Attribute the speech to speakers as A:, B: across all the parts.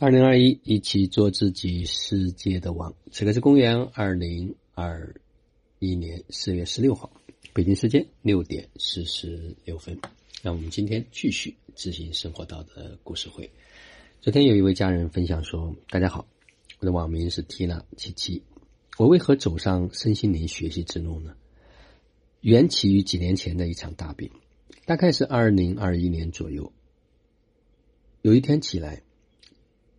A: 二零二一，一起做自己世界的王。此刻是公元二零二一年四月十六号，北京时间六点四十六分。让我们今天继续执行生活道的故事会。昨天有一位家人分享说：“大家好，我的网名是缇娜七七。我为何走上身心灵学习之路呢？缘起于几年前的一场大病，大概是二零二一年左右。有一天起来。”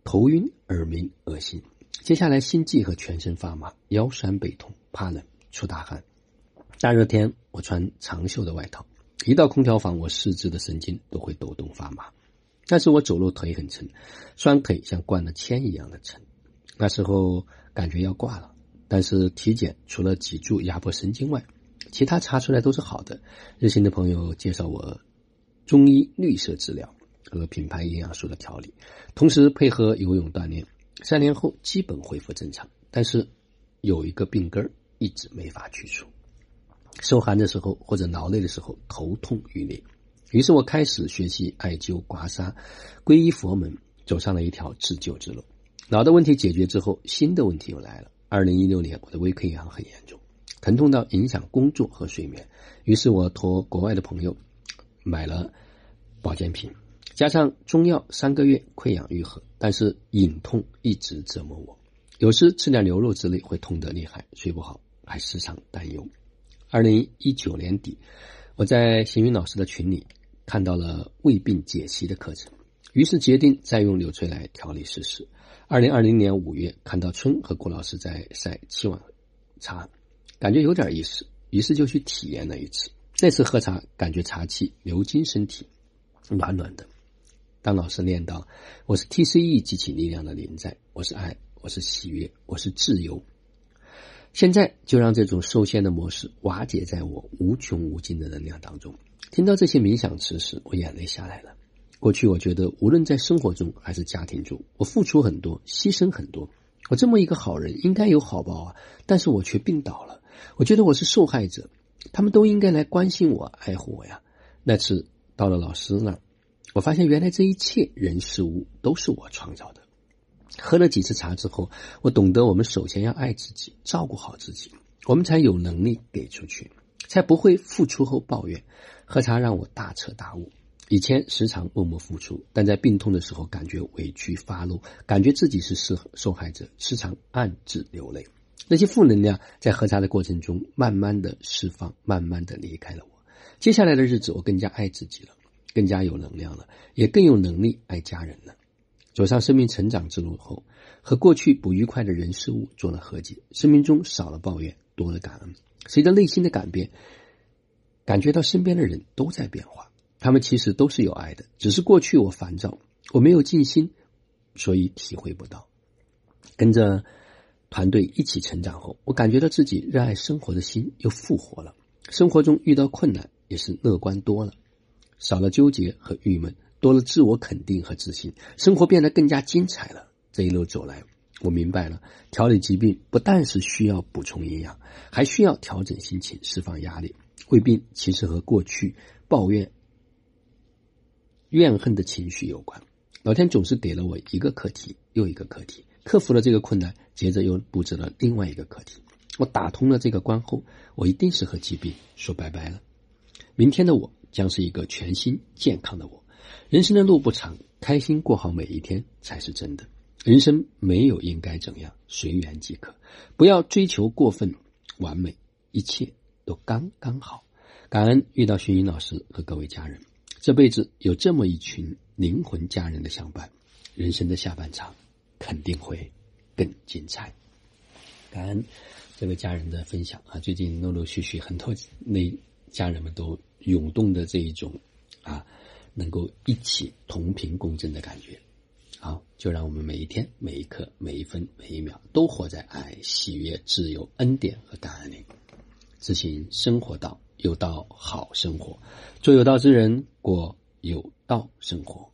A: 头晕、耳鸣、恶心，接下来心悸和全身发麻，腰酸背痛，怕冷，出大汗。大热天，我穿长袖的外套，一到空调房，我四肢的神经都会抖动发麻。但是我走路腿很沉，双腿像灌了铅一样的沉。那时候感觉要挂了，但是体检除了脊柱压迫神经外，其他查出来都是好的。热心的朋友介绍我中医绿色治疗。和品牌营养素的调理，同时配合游泳锻炼，三年后基本恢复正常。但是有一个病根一直没法去除，受寒的时候或者劳累的时候头痛欲裂。于是我开始学习艾灸、刮痧，皈依佛门，走上了一条自救之路。脑的问题解决之后，新的问题又来了。二零一六年，我的胃溃疡很严重，疼痛到影响工作和睡眠。于是我托国外的朋友买了保健品。加上中药，三个月溃疡愈合，但是隐痛一直折磨我。有时吃点牛肉之类会痛得厉害，睡不好，还时常担忧。二零一九年底，我在邢云老师的群里看到了胃病解析的课程，于是决定再用柳翠来调理试试。二零二零年五月，看到春和郭老师在晒七碗茶，感觉有点意思，于是就去体验了一次。那次喝茶，感觉茶气流经身体，暖暖的。当老师念叨：“我是 TCE 激起力量的临在，我是爱，我是喜悦，我是自由。”现在就让这种受限的模式瓦解在我无穷无尽的能量当中。听到这些冥想词时，我眼泪下来了。过去我觉得，无论在生活中还是家庭中，我付出很多，牺牲很多。我这么一个好人，应该有好报啊！但是我却病倒了。我觉得我是受害者，他们都应该来关心我、爱护我呀。那次到了老师那儿。我发现原来这一切人事物都是我创造的。喝了几次茶之后，我懂得我们首先要爱自己，照顾好自己，我们才有能力给出去，才不会付出后抱怨。喝茶让我大彻大悟。以前时常默默付出，但在病痛的时候感觉委屈发怒，感觉自己是受受害者，时常暗自流泪。那些负能量在喝茶的过程中慢慢的释放，慢慢的离开了我。接下来的日子，我更加爱自己了。更加有能量了，也更有能力爱家人了。走上生命成长之路后，和过去不愉快的人事物做了和解，生命中少了抱怨，多了感恩。随着内心的改变，感觉到身边的人都在变化，他们其实都是有爱的，只是过去我烦躁，我没有尽心，所以体会不到。跟着团队一起成长后，我感觉到自己热爱生活的心又复活了，生活中遇到困难也是乐观多了。少了纠结和郁闷，多了自我肯定和自信，生活变得更加精彩了。这一路走来，我明白了，调理疾病不但是需要补充营养，还需要调整心情、释放压力。胃病其实和过去抱怨、怨恨的情绪有关。老天总是给了我一个课题又一个课题，克服了这个困难，接着又布置了另外一个课题。我打通了这个关后，我一定是和疾病说拜拜了。明天的我。将是一个全新健康的我。人生的路不长，开心过好每一天才是真的。人生没有应该怎样，随缘即可。不要追求过分完美，一切都刚刚好。感恩遇到薰衣老师和各位家人，这辈子有这么一群灵魂家人的相伴，人生的下半场肯定会更精彩。感恩这位家人的分享啊！最近陆陆续续很多那家人们都。涌动的这一种，啊，能够一起同频共振的感觉，好，就让我们每一天、每一刻、每一分、每一秒都活在爱、喜悦、自由、恩典和感恩里，执行生活道，有道好生活，做有道之人，过有道生活。